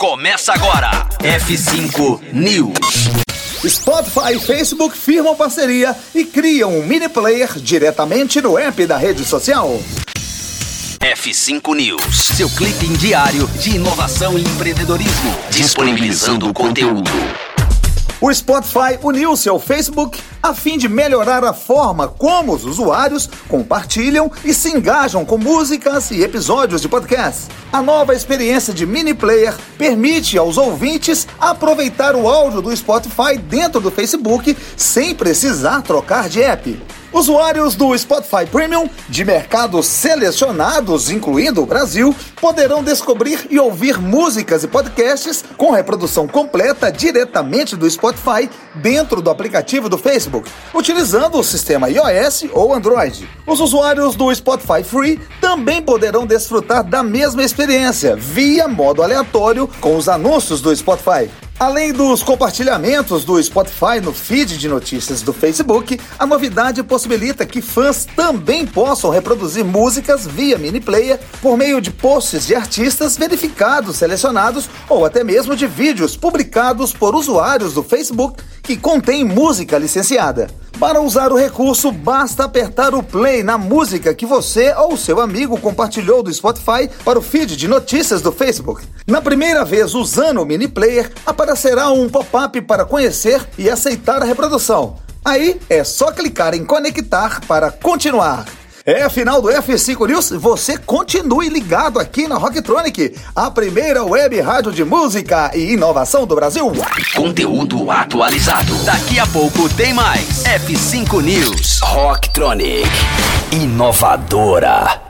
Começa agora. F5 News. Spotify e Facebook firmam parceria e criam um mini player diretamente no app da rede social. F5 News, seu clipe diário de inovação e empreendedorismo, disponibilizando o conteúdo. O Spotify uniu-se ao Facebook a fim de melhorar a forma como os usuários compartilham e se engajam com músicas e episódios de podcast. A nova experiência de mini player permite aos ouvintes aproveitar o áudio do Spotify dentro do Facebook sem precisar trocar de app. Usuários do Spotify Premium, de mercados selecionados, incluindo o Brasil, poderão descobrir e ouvir músicas e podcasts com reprodução completa diretamente do Spotify dentro do aplicativo do Facebook, utilizando o sistema iOS ou Android. Os usuários do Spotify Free também poderão desfrutar da mesma experiência via modo aleatório com os anúncios do Spotify. Além dos compartilhamentos do Spotify no feed de notícias do Facebook, a novidade possibilita que fãs também possam reproduzir músicas via mini player por meio de posts de artistas verificados, selecionados ou até mesmo de vídeos publicados por usuários do Facebook que contém música licenciada. Para usar o recurso, basta apertar o play na música que você ou seu amigo compartilhou do Spotify para o feed de notícias do Facebook. Na primeira vez usando o mini player, aparecerá um pop-up para conhecer e aceitar a reprodução. Aí é só clicar em conectar para continuar. É final do F5 News. Você continue ligado aqui na Rocktronic, a primeira web rádio de música e inovação do Brasil. Conteúdo atualizado. Daqui a pouco tem mais. F5 News. Rocktronic. Inovadora.